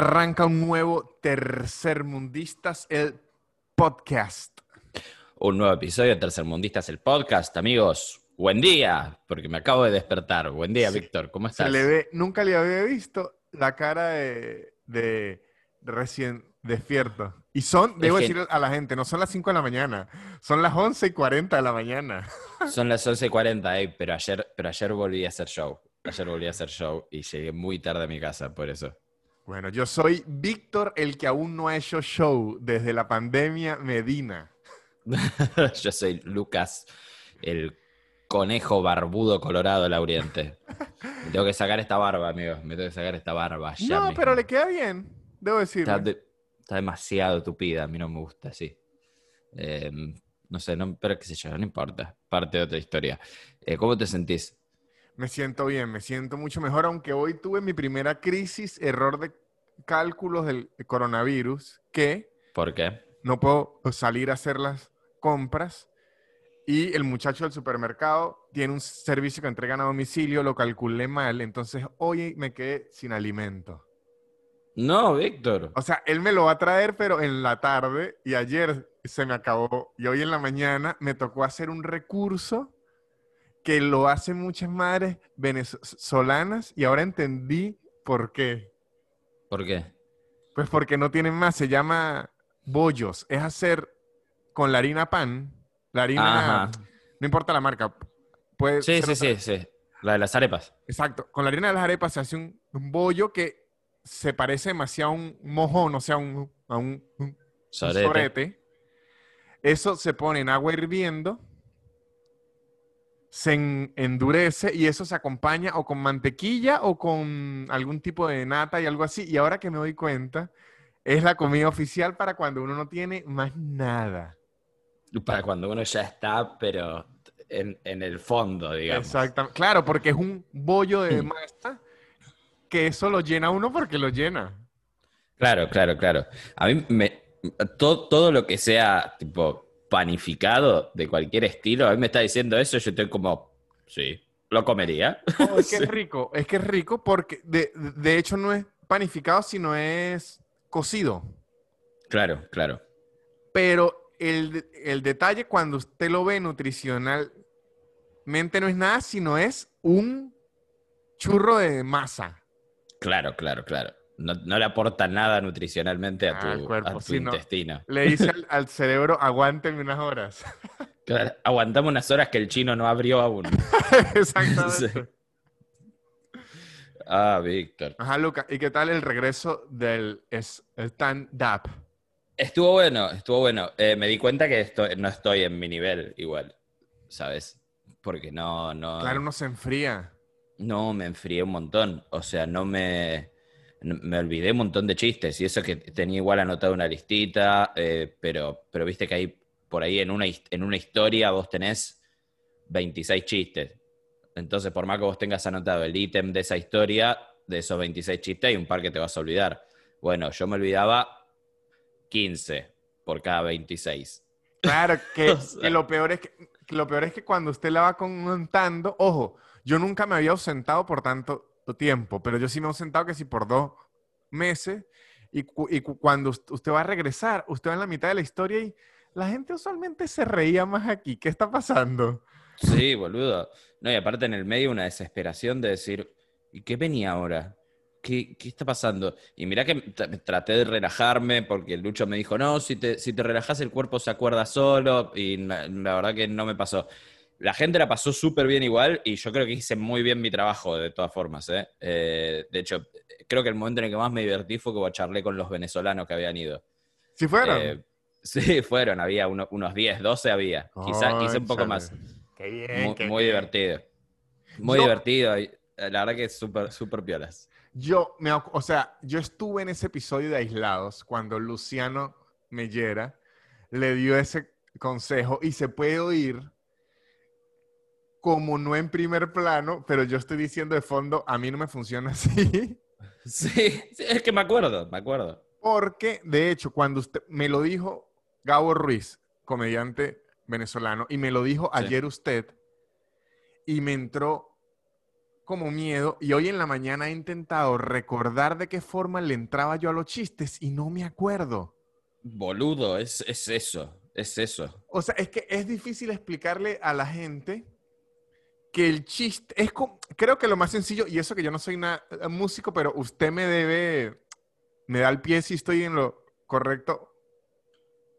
Y arranca un nuevo Tercermundistas, el podcast. Un nuevo episodio de Tercermundistas, el podcast, amigos. Buen día, porque me acabo de despertar. Buen día, Sí. Víctor. ¿Cómo Se estás? le ve, nunca le había visto la cara de, de- de recién despierto. Y son, debo que- decir a la gente, no son las 5 de la mañana, son las 11 y 40 de la mañana. Son las 11.40, eh, pero, ayer, pero ayer volví a hacer show. Ayer volví a hacer show y llegué muy tarde a mi casa, por eso. Bueno, yo soy Víctor, el que aún no ha hecho show desde la pandemia Medina. Yo soy Lucas, el conejo barbudo colorado lauriente. Me tengo que sacar esta barba, amigos. Me tengo que sacar esta barba. ya No, mismo. pero le queda bien, debo decir. Está, de- está demasiado tupida, a mí no me gusta así. Eh, no sé, no, pero qué sé yo, no importa. Parte de otra historia. Eh, ¿Cómo te sentís? Me siento bien, me siento mucho mejor, aunque hoy tuve mi primera crisis, error de cálculos del coronavirus, que ¿Por qué? no puedo salir a hacer las compras y el muchacho del supermercado tiene un servicio que entregan a domicilio, lo calculé mal, entonces hoy me quedé sin alimento. No, Víctor. O sea, él me lo va a traer, pero en la tarde y ayer se me acabó y hoy en la mañana me tocó hacer un recurso que lo hacen muchas madres venezolanas y ahora entendí por qué. ¿Por qué? Pues porque no tienen más, se llama bollos. Es hacer con la harina pan, la harina, Ajá. no importa la marca. Puede Sí, sí, sí, sí. La de las arepas. Exacto. Con la harina de las arepas se hace un, un bollo que se parece demasiado a un mojón, o sea, un- a un, un- sorete. Eso se pone en agua hirviendo, se en- endurece y eso se acompaña o con mantequilla o con algún tipo de nata y algo así. Y ahora que me doy cuenta, es la comida oficial para cuando uno no tiene más nada. Para cuando uno ya está, pero en, en el fondo, digamos. Exactamente. Claro, porque es un bollo de Mm. masa que eso lo llena uno porque lo llena. Claro, claro, claro. A mí me. Todo, todo lo que sea tipo panificado de cualquier estilo, a mí me está diciendo eso, yo estoy como. Sí, lo comería. No, es que Sí. es rico, es que es rico porque de, de hecho no es panificado, sino es cocido. Claro, claro. Pero el, el detalle cuando usted lo ve nutricionalmente no es nada, sino es un churro de masa. Claro, claro, claro. No, no le aporta nada nutricionalmente a tu, Ah, cuerpo, a tu sí, no. intestino. Le dice al, al cerebro, aguánteme unas horas. Claro, aguantamos unas horas que el chino no abrió aún. Exactamente. Ah, Víctor. Ajá, Luca. ¿Y qué tal el regreso del stand-up? Estuvo bueno, estuvo bueno. Eh, me di cuenta que no estoy en mi nivel igual, ¿sabes? Porque no, no, Claro, uno se enfría. no me enfrié un montón. O sea, no me, me olvidé un montón de chistes. Y eso que tenía igual anotado una listita, eh, pero, pero viste que ahí, por ahí en una, en una historia vos tenés 26 chistes. Entonces, por más que vos tengas anotado el ítem de esa historia, de esos 26 chistes, hay un par que te vas a olvidar. Bueno, yo me olvidaba 15 por cada 26. Claro, que, O sea. que lo peor es que, que lo peor es que cuando usted la va contando, ojo, yo nunca me había ausentado por tanto tiempo, pero yo sí me he ausentado que si por dos meses, y, y cu- cuando ust- usted va a regresar, usted va en la mitad de la historia y la gente usualmente se reía más aquí. ¿Qué está pasando? Sí, boludo. No, y aparte en el medio una desesperación de decir, ¿y qué venía ahora? ¿Qué, qué está pasando? Y mirá que tra- traté de relajarme porque el Lucho me dijo, no, si te, si te relajas el cuerpo se acuerda solo y la, la verdad que no me pasó. La gente la pasó súper bien igual y yo creo que hice muy bien mi trabajo de todas formas. ¿eh? Eh, de hecho, creo que el momento en el que más me divertí fue que charlé con los venezolanos que habían ido. ¿Si fueron? Eh, sí, fueron, había uno- unos 10, 12 había. Quizá, quizá un poco más. Qué bien, Muy, qué muy bien. divertido. Muy Yo- divertido. la verdad que es súper, súper piolas. Yo, me, o sea, yo estuve en ese episodio de Aislados cuando Luciano Mellera le dio ese consejo y se puede oír como no en primer plano, pero yo estoy diciendo de fondo, a mí no me funciona así, Sí, sí, es que me acuerdo, me acuerdo. porque de hecho cuando usted me lo dijo Gabo Ruiz, comediante venezolano, y me lo dijo Sí. ayer usted, y me entró como miedo y hoy en la mañana he intentado recordar de qué forma le entraba yo a los chistes y no me acuerdo. Boludo, es, es eso, es eso. O sea, es que es difícil explicarle a la gente que el chiste es como, creo que lo más sencillo, y eso que yo no soy una, eh, músico, pero usted me debe, me da el pie si estoy en lo correcto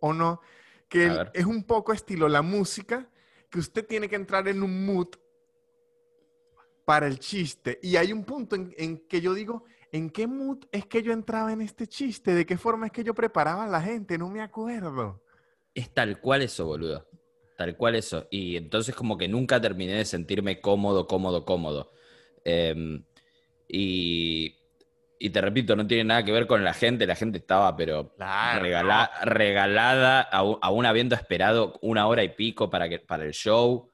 o no, que el- es un poco estilo la música, que usted tiene que entrar en un mood para el chiste. Y hay un punto en, en que yo digo, ¿en qué mood es que yo entraba en este chiste? ¿De qué forma es que yo preparaba a la gente? No me acuerdo. Es tal cual eso, boludo. Tal cual eso. Y entonces como que nunca terminé de sentirme cómodo, cómodo, cómodo. Em, y, y te repito, no tiene nada que ver con la gente. La gente estaba, pero Claro, regala- regalada, aún, habiendo esperado una hora y pico para, que, para el show.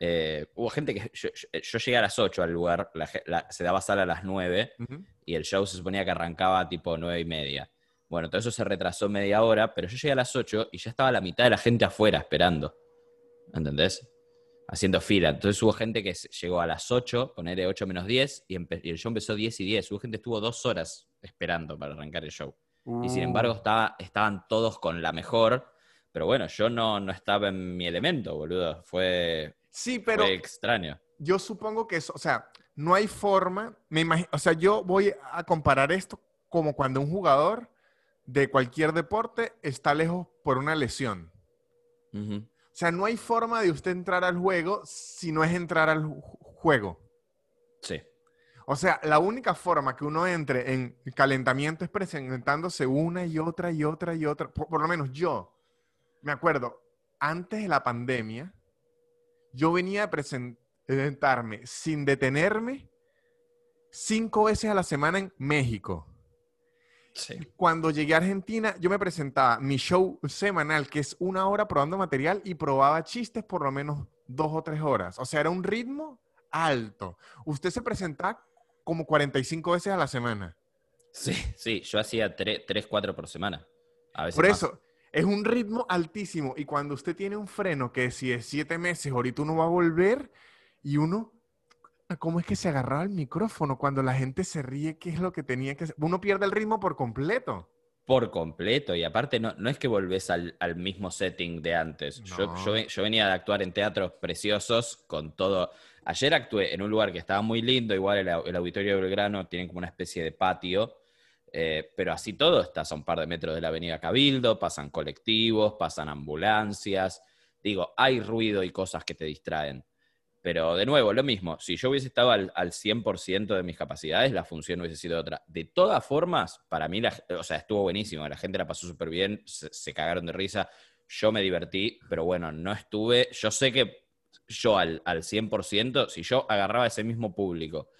Eh, hubo gente que... Yo, yo- yo llegué a las 8 al lugar, la ge- la- se daba sala a las 9 Ujú. y el show se suponía que arrancaba tipo nueve y media. Bueno, todo eso se retrasó media hora, pero yo llegué a las 8 y ya estaba la mitad de la gente afuera esperando. ¿Entendés? Haciendo fila. Entonces hubo gente que llegó a las 8, ponerle 8 menos 10, y, el show empezó 10 y 10. Hubo gente que estuvo dos horas esperando para arrancar el show. Y sin Uh. embargo estaba, estaban todos con la mejor, pero bueno, yo no, no estaba en mi elemento, boludo. Fue, Sí, pero fue extraño. yo supongo que eso, o sea, no hay forma, me imagino, o sea, yo voy a comparar esto como cuando un jugador de cualquier deporte está lejos por una lesión. Ujú. O sea, no hay forma de usted entrar al juego si no es entrar al ju- juego. Sí. O sea, la única forma que uno entre en calentamiento es presentándose una y otra y otra y otra. Por, por lo menos yo, me acuerdo, antes de la pandemia, yo venía a presentarme sin detenerme cinco veces a la semana en México. Sí. Cuando llegué a Argentina, yo me presentaba mi show semanal, que es una hora probando material y probaba chistes por lo menos dos o tres horas. O sea, era un ritmo alto. Usted se presentaba como 45 veces a la semana. Sí, sí, yo hacía 3, 4 por semana. A veces Por más. eso, es un ritmo altísimo. Y cuando usted tiene un freno que si es siete meses, ahorita uno va a volver y uno, ¿cómo es que se agarraba el micrófono cuando la gente se ríe? ¿Qué es lo que tenía que hacer? Uno pierde el ritmo por completo. Por completo, y aparte no, no es que volvés al, al mismo setting de antes. Yo, No. yo, ve- yo venía de actuar en teatros preciosos con todo. Ayer actué en un lugar que estaba muy lindo, igual el Auditorio de Belgrano tiene como una especie de patio, eh, pero así todo estás a un par de metros de la Avenida Cabildo, pasan colectivos, pasan ambulancias. Digo, hay ruido y cosas que te distraen. Pero de nuevo, lo mismo, si yo hubiese estado al, al 100% de mis capacidades, la función hubiese sido otra. De todas formas, para mí, la, o sea, estuvo buenísimo, la gente la pasó súper bien, se, cagaron de risa, yo me divertí, pero bueno, no estuve, yo sé que yo al, al 100%, si yo agarraba ese mismo público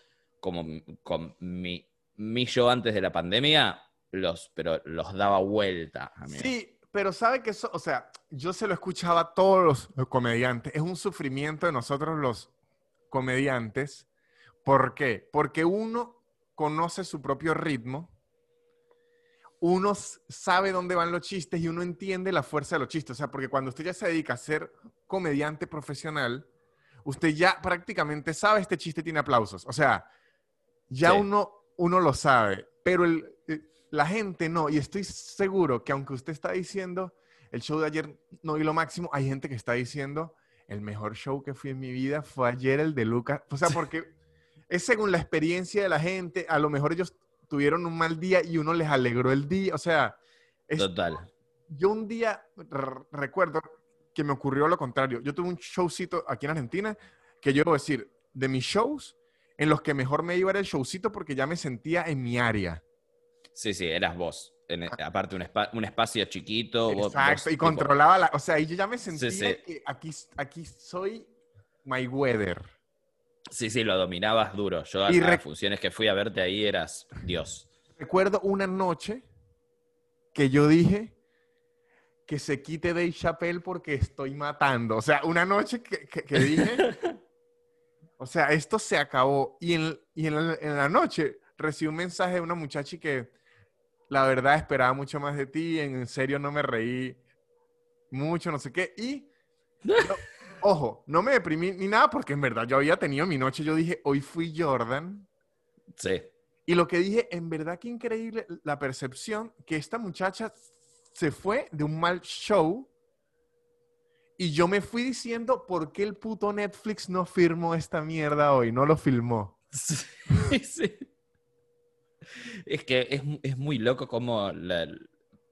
como con mi, mi yo antes de la pandemia, los, pero los daba vuelta. amigo. Sí, pero sabe que eso, o sea, yo se lo escuchaba a todos los comediantes. Es un sufrimiento de nosotros los comediantes. ¿Por qué? Porque uno conoce su propio ritmo, uno sabe dónde van los chistes y uno entiende la fuerza de los chistes. O sea, porque cuando usted ya se dedica a ser comediante profesional, usted ya prácticamente sabe este chiste tiene aplausos. O sea, ya Sí. uno, uno lo sabe, pero el, eh, la gente no. Y estoy seguro que aunque usted está diciendo, el show de ayer no vi lo máximo, hay gente que está diciendo, el mejor show que fui en mi vida fue ayer el de Lucas. O sea, porque es según la experiencia de la gente, a lo mejor ellos tuvieron un mal día y uno les alegró el día. O sea, es, Total. yo un día recuerdo que me ocurrió lo contrario. Yo tuve un showcito aquí en Argentina que yo debo decir, de mis shows, en los que mejor me iba era el showcito porque ya me sentía en mi área. Sí, sí, eras vos. En- aparte, un, espa- un espacio chiquito. Ah. Exacto, vos, y tipo, controlaba la... O sea, ahí yo ya me sentía sí. que aquí, aquí soy my weather. Sí, sí, lo dominabas duro. Yo a, las funciones que fui a verte ahí eras Dios. Recuerdo una noche que yo dije que se quite Dave Chappelle porque estoy matando. O sea, una noche que, que- que dije, o sea, esto se acabó. Y en, y en, la, en la noche recibí un mensaje de una muchacha que la verdad esperaba mucho más de ti, en serio no me reí mucho, no sé qué. Y yo, ojo, no me deprimí ni nada porque en verdad yo había tenido mi noche. Yo dije, hoy fui Jordan. Sí. Y lo que dije, en verdad que increíble la percepción que esta muchacha se fue de un mal show y yo me fui diciendo, ¿por qué el puto Netflix no firmó esta mierda hoy? No lo filmó. Sí, sí. Es que es, es muy loco como la-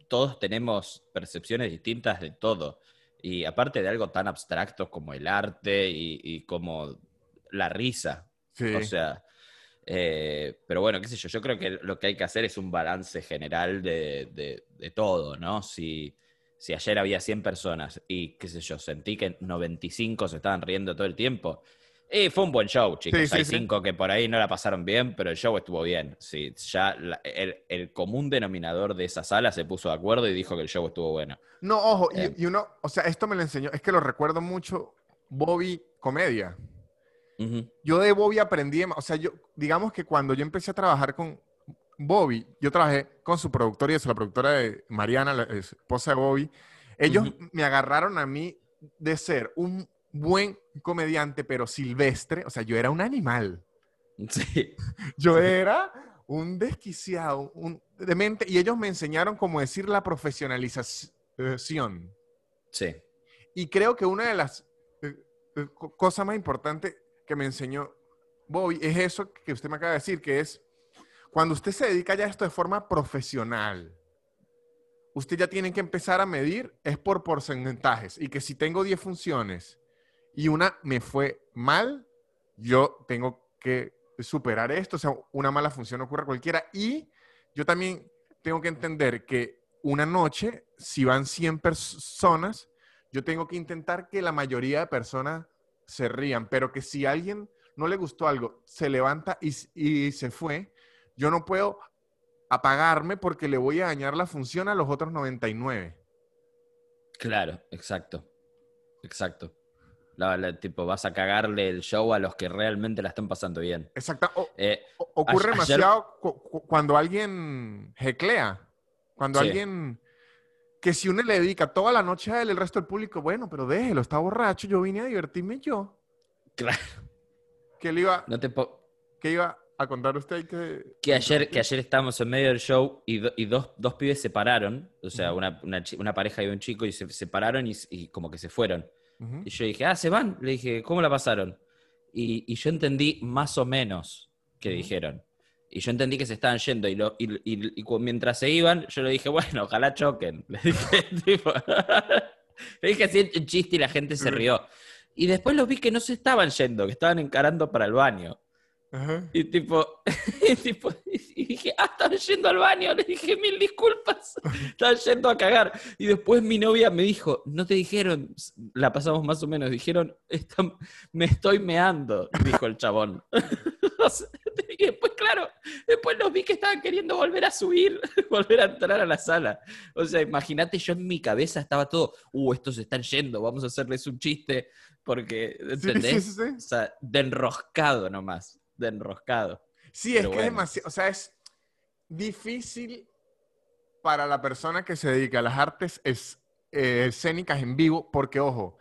todos tenemos percepciones distintas de todo. Y aparte de algo tan abstracto como el arte y, y como la risa. Sí. O sea, eh, pero bueno, qué sé yo, yo creo que lo que hay que hacer es un balance general de, de- de todo, ¿no? Si, si ayer había 100 personas y, qué sé yo, sentí que 95 se estaban riendo todo el tiempo, y fue un buen show, chicos. Sí, sí, hay sí. cinco que por ahí no la pasaron bien, pero el show estuvo bien. Sí, ya la- el, el común denominador de esa sala se puso de acuerdo y dijo que el show estuvo bueno. No, ojo, y- Eh. y, uno, o sea, esto me lo enseñó, es que lo recuerdo mucho, Bobby Comedia. Yo de Bobby aprendí, o sea, yo, digamos que cuando yo empecé a trabajar con Bobby, yo trabajé con su productora y eso, la productora de Mariana, la esposa de Bobby. Ellos me agarraron a mí de ser un buen comediante, pero silvestre, o sea, yo era un animal. Sí, Yo era un desquiciado, un demente, y ellos me enseñaron cómo decir la profesionalización. sí, Y creo que una de las eh, eh, co- cosas más importantes que me enseñó Bobby es eso que usted me acaba de decir, que es cuando usted se dedica ya a esto de forma profesional, usted ya tiene que empezar a medir, es por porcentajes, y que si tengo 10 funciones y una me fue mal, yo tengo que superar esto, o sea, una mala función ocurre a cualquiera, y yo también tengo que entender que una noche, si van 100 personas, yo tengo que intentar que la mayoría de personas se rían, pero que si alguien no le gustó algo, se levanta y, y se fue, yo no puedo apagarme porque le voy a dañar la función a los otros 99. claro, exacto. Exacto. La- la- tipo, vas a cagarle el show a los que realmente la están pasando bien. Exacto. O- Eh, ocurre Ayer- demasiado cu- cu- cuando alguien heclea, cuando Sí. alguien... Que si uno le dedica toda la noche a él, el resto del público, bueno, pero déjelo, está borracho, yo vine a divertirme yo. claro, ¿Qué le iba, no te qué iba a contar usted? Que, Que ayer, que ayer estábamos en medio del show y, do- y dos, dos pibes se pararon, o sea, una, una pareja y un chico, y se separaron y, y como que se fueron. Y yo dije, ah, ¿se van? Le dije, ¿cómo la pasaron? Y, y yo entendí más o menos que dijeron. Y yo entendí que se estaban yendo. Y, lo- y- y- y cu- mientras se iban, yo le dije, bueno, ojalá choquen. Le dije, tipo, le dije así en chiste y la gente se rió. Y después los vi que no se estaban yendo, que estaban encarando para el baño. Ajá. Y tipo, y tipo, y dije, ah, estaban yendo al baño. Le dije, mil disculpas. Estaban yendo a cagar. Y después mi novia me dijo, no te dijeron, la pasamos más o menos, dijeron, "Está- me estoy meando, dijo el chabón. Y después, claro, después los vi que estaban queriendo volver a subir, volver a entrar a la sala. O sea, imagínate, yo en mi cabeza estaba todo, uh, estos están yendo, vamos a hacerles un chiste, porque, ¿entendés? sí, sí, O sea, de enroscado nomás, de enroscado. Sí, es que es demasiado, o sea, es difícil para la persona que se dedica a las artes es- eh, escénicas en vivo, porque ojo,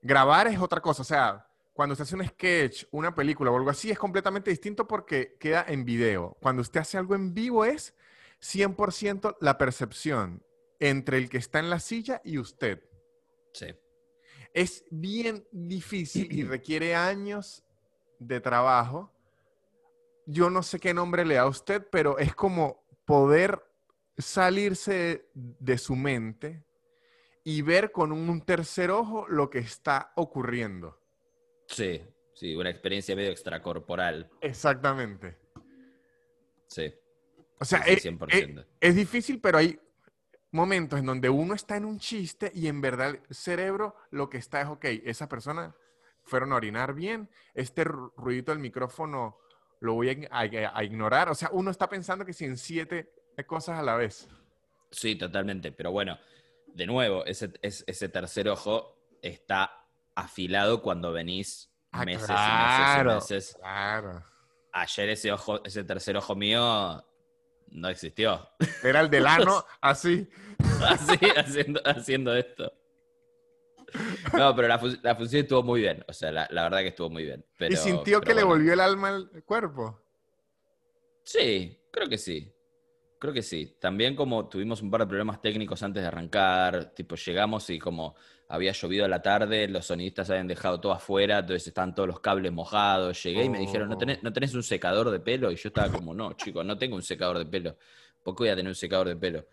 grabar es otra cosa, o sea, cuando usted hace un sketch, una película o algo así, es completamente distinto porque queda en video. Cuando usted hace algo en vivo es 100% la percepción entre el que está en la silla y usted. Sí. Es bien difícil y requiere años de trabajo. Yo no sé qué nombre le da a usted, pero es como poder salirse de su mente y ver con un tercer ojo lo que está ocurriendo. Sí, sí, una experiencia medio extracorporal. Exactamente. Sí, O sea, sí, es, es- 100%. es difícil, pero hay momentos en donde uno está en un chiste y en verdad el cerebro lo que está es, ok, esa persona fueron a orinar bien, este ru- ruidito del micrófono lo voy a, ign- a- a ignorar. O sea, uno está pensando que si en siete cosas a la vez. Sí, totalmente. Pero bueno, de nuevo, ese, es- ese tercer ojo está afilado cuando venís Ah, meses claro, y meses y meses. Claro. Ayer ese ojo, ese tercer ojo mío no existió. Era el del ano, así. Así, haciendo, haciendo esto. No, pero la, fu- la función estuvo muy bien. O sea, la, la verdad que estuvo muy bien. Pero, ¿Y sintió que le volvió el alma al cuerpo? Sí, creo que sí. Creo que sí. También como tuvimos un par de problemas técnicos antes de arrancar, tipo llegamos y como había llovido a la tarde, los sonidistas habían dejado todo afuera, entonces estaban todos los cables mojados. Llegué y me dijeron, ¿no tenés, ¿no tenés un secador de pelo? Y yo estaba como, no, chicos, no tengo un secador de pelo. ¿Por qué voy a tener un secador de pelo?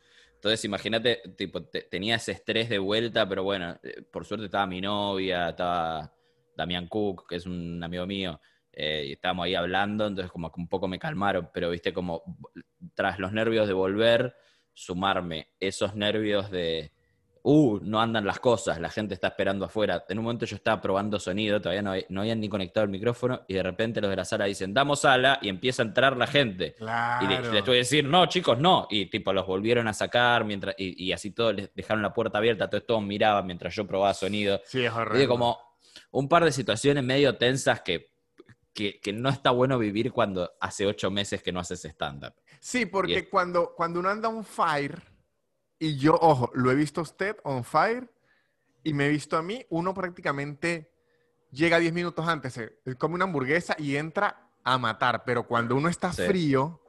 Entonces imagínate, tipo, te- tenía ese estrés de vuelta, pero bueno, eh, por suerte estaba mi novia, estaba Damián Cook, que es un amigo mío, eh, y estábamos ahí hablando, entonces como que un poco me calmaron, pero viste como tras los nervios de volver, sumarme esos nervios de, uh, no andan las cosas, la gente está esperando afuera. En un momento yo estaba probando sonido, todavía no, habían ni conectado el micrófono, y de repente los de la sala dicen, damos sala, y empieza a entrar la gente. Claro. Y le- les tuve que decir, no, chicos, no. Y tipo, los volvieron a sacar mientras, y, y así todos les dejaron la puerta abierta, entonces todos miraban mientras yo probaba sonido. Sí, es Y horrible. de como un par de situaciones medio tensas que, que, que no está bueno vivir cuando hace ocho meses que no haces stand-up. Sí, porque cuando, cuando uno anda on fire, y yo, ojo, lo he visto a usted on fire, y me he visto a mí, uno prácticamente llega 10 minutos antes, come una hamburguesa y entra a matar, pero cuando uno está Sí. frío,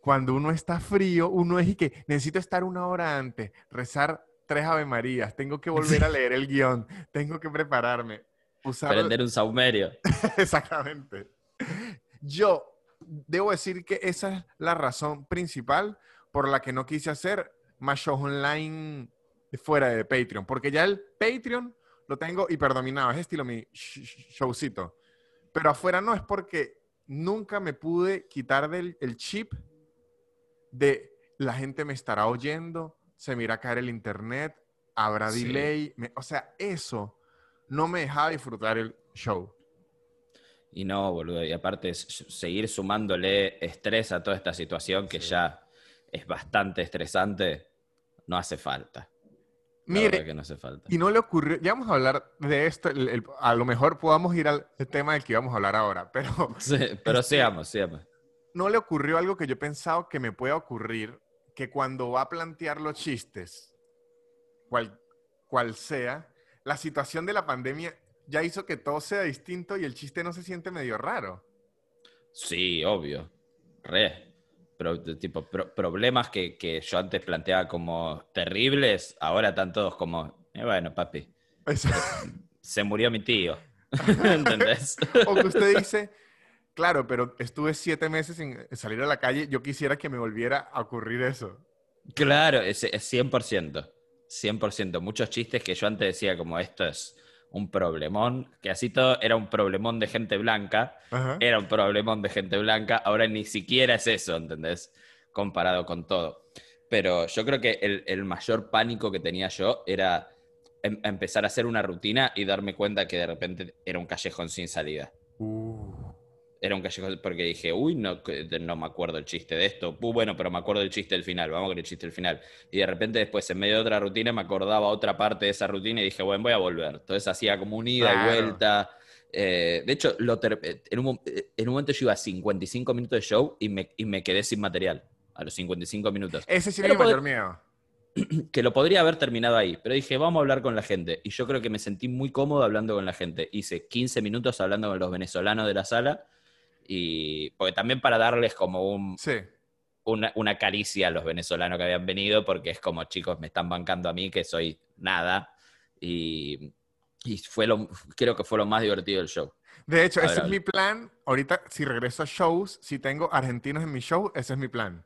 cuando uno está frío, uno es y que necesito estar una hora antes, rezar tres Ave Marías, tengo que volver a leer el guion, tengo que prepararme, usar... Prender un saumerio. Exactamente. Yo debo decir que esa es la razón principal por la que no quise hacer más shows online fuera de Patreon, porque ya el Patreon lo tengo hiperdominado, es estilo mi sh- sh- showcito. Pero afuera no, es porque nunca me pude quitar del el chip de la gente me estará oyendo, se me irá a caer el internet, habrá Sí. delay, me- o sea, eso no me dejaba disfrutar el show. Y no, boludo. Y aparte, seguir sumándole estrés a toda esta situación que Sí. ya es bastante estresante, no hace falta. Mire, que no hace falta. Y no le ocurrió, ya vamos a hablar de esto, el- el- a lo mejor podamos ir al tema del que íbamos a hablar ahora, pero Sí, pero Este- sigamos, sigamos. no le ocurrió algo que yo he pensado que me pueda ocurrir, que cuando va a plantear los chistes, cual, cual sea, la situación de la pandemia ya hizo que todo sea distinto y el chiste no se siente medio raro. Sí, obvio. Re. Pero, de tipo, pro- problemas que, que yo antes planteaba como terribles, ahora están todos como, eh, bueno, papi, sea, se murió mi tío. ¿Entendés? o que usted dice, claro, pero estuve siete meses sin salir a la calle, yo quisiera que me volviera a ocurrir eso. Claro, es, es 100%. 100%. Muchos chistes que yo antes decía como esto es un problemón, que así todo era un problemón de gente blanca, Ajá. era un problemón de gente blanca, ahora ni siquiera es eso, ¿entendés? Comparado con todo. Pero yo creo que el, el mayor pánico que tenía yo era em- empezar a hacer una rutina y darme cuenta que de repente era un callejón sin salida. Uh. Era un callejón porque dije, uy, no, no me acuerdo el chiste de esto. Uh, bueno, pero me acuerdo del chiste del final, vamos con el chiste del final. Y de repente después, en medio de otra rutina, me acordaba otra parte de esa rutina y dije, bueno, voy a volver. Entonces hacía como un ida Claro. y vuelta. Eh, de hecho, lo ter- en, un, mo- en un momento yo iba a 55 minutos de show y me, y me quedé sin material a los 55 minutos. Ese sí mi mayor miedo. Que lo podría haber terminado ahí, pero dije, vamos a hablar con la gente. Y yo creo que me sentí muy cómodo hablando con la gente. Hice 15 minutos hablando con los venezolanos de la sala. Y porque también para darles como un, Sí. una, una caricia a los venezolanos que habían venido, porque es como, chicos, me están bancando a mí que soy nada. Y, y fue lo, creo que fue lo más divertido del show. De hecho, A ese ver, es mi plan. Ahorita, si regreso a shows, si tengo argentinos en mi show, ese es mi plan.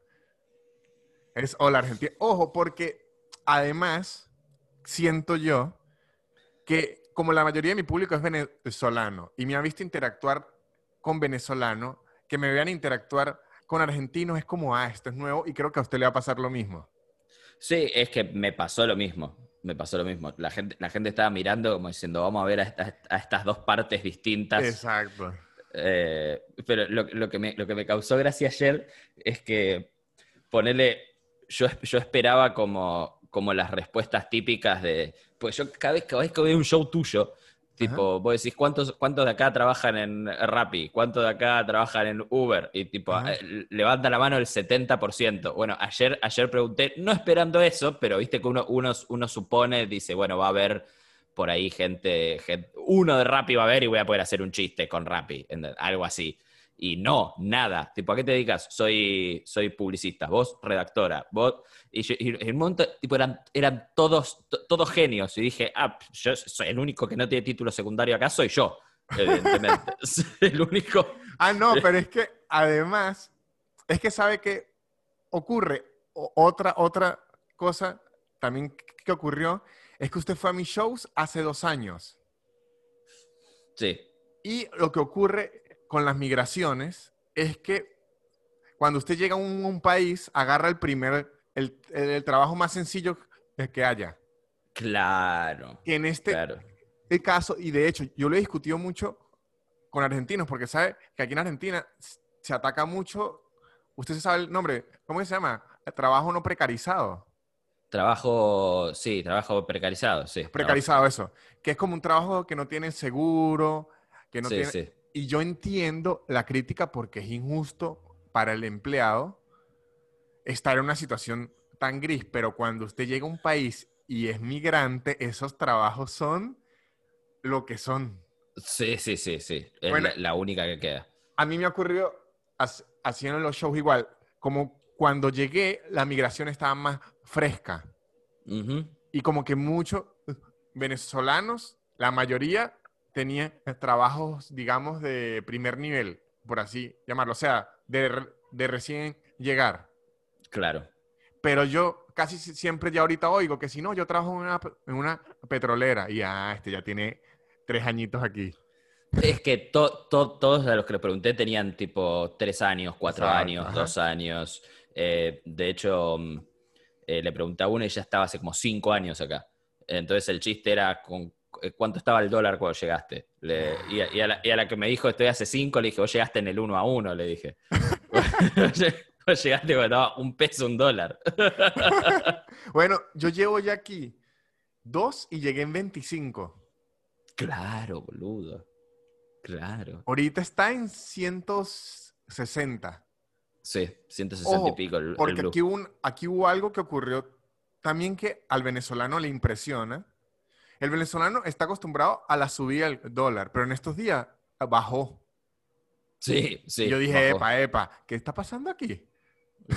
Es hola Argentina. Ojo, porque además siento yo que como la mayoría de mi público es venezolano y me ha visto interactuar con venezolanos, que me vean interactuar con argentinos es como, ah, esto es nuevo y creo que a usted le va a pasar lo mismo. Sí, es que me pasó lo mismo. Me pasó lo mismo. La gente, la gente estaba mirando como diciendo, vamos a ver a estas, a estas dos partes distintas. Exacto. Eh, pero lo, lo que me, lo que me causó gracia ayer es que ponerle, yo, yo esperaba como, como las respuestas típicas de, pues yo cada vez, cada vez que veo un show tuyo, tipo, vos decís, ¿cuántos, ¿cuántos de acá trabajan en Rappi? ¿Cuántos de acá trabajan en Uber? Y tipo, Ajá. eh, levanta la mano el 70%. Bueno, ayer, ayer pregunté, no esperando eso, pero viste que uno, uno, uno supone, dice, bueno, va a haber por ahí gente, gente- uno de Rappi va a ver y voy a poder hacer un chiste con Rappi, algo así. Y no, nada. Tipo, ¿a qué te dedicas? Soy, soy publicista, vos redactora, vos... Y, yo- y en un momento, tipo, eran, eran todos, to- todos genios. Y dije, ah, yo soy el único que no tiene título secundario acá, soy yo, evidentemente. Soy el único... Ah, no, pero es que además, es que sabe que ocurre otra, otra cosa también que ocurrió, es que usted fue a mis shows hace dos años. Sí, Y lo que ocurre con las migraciones es que cuando usted llega a un, un país, agarra el primer, el, el- el trabajo más sencillo que haya. claro, en este claro. caso, y de hecho, yo lo he discutido mucho con argentinos, porque sabe que aquí en Argentina se ataca mucho, usted se sabe el nombre, ¿cómo se llama? Trabajo no precarizado. Trabajo, sí, trabajo precarizado, sí. Precarizado, eso. Que es como un trabajo que no tiene seguro, que no sí, tiene... sí. Y yo entiendo la crítica porque es injusto para el empleado estar en una situación tan gris, pero cuando usted llega a un país y es migrante, esos trabajos son lo que son. Sí, sí, sí, sí. Es Bueno. la, la única que queda. A mí me ocurrió hac- haciendo los shows igual, como cuando llegué, la migración estaba más fresca Ujú. y como que muchos venezolanos, la mayoría tenían trabajos, digamos, de primer nivel, por así llamarlo, o sea, de, de recién llegar. Claro. Pero yo casi si- siempre ya ahorita oigo que si no, yo trabajo en una, en una petrolera y ah, este ya tiene tres añitos aquí. Es que to- to- todos a los que le pregunté tenían tipo tres años, cuatro Exacto, años, ajá. dos años. Eh, de hecho, mm, eh, le pregunté a uno y ya estaba hace como cinco años acá. Entonces el chiste era con cuánto estaba el dólar cuando llegaste. Le- y, a, y a la, y a la que me dijo estoy hace cinco, le dije, vos llegaste en el uno a uno, le dije. vos llegaste cuando estaba un peso, un dólar. Bueno, yo llevo ya aquí dos y llegué en 25. claro, boludo. Claro. Ahorita está en 160. Sí, 160 Ojo, y pico el, el Porque blue. aquí hubo, un- aquí hubo algo que ocurrió también que al venezolano le impresiona. El venezolano está acostumbrado a la subida del dólar, pero en estos días bajó. Sí, sí. yo dije, bajó. epa, epa, ¿qué está pasando aquí?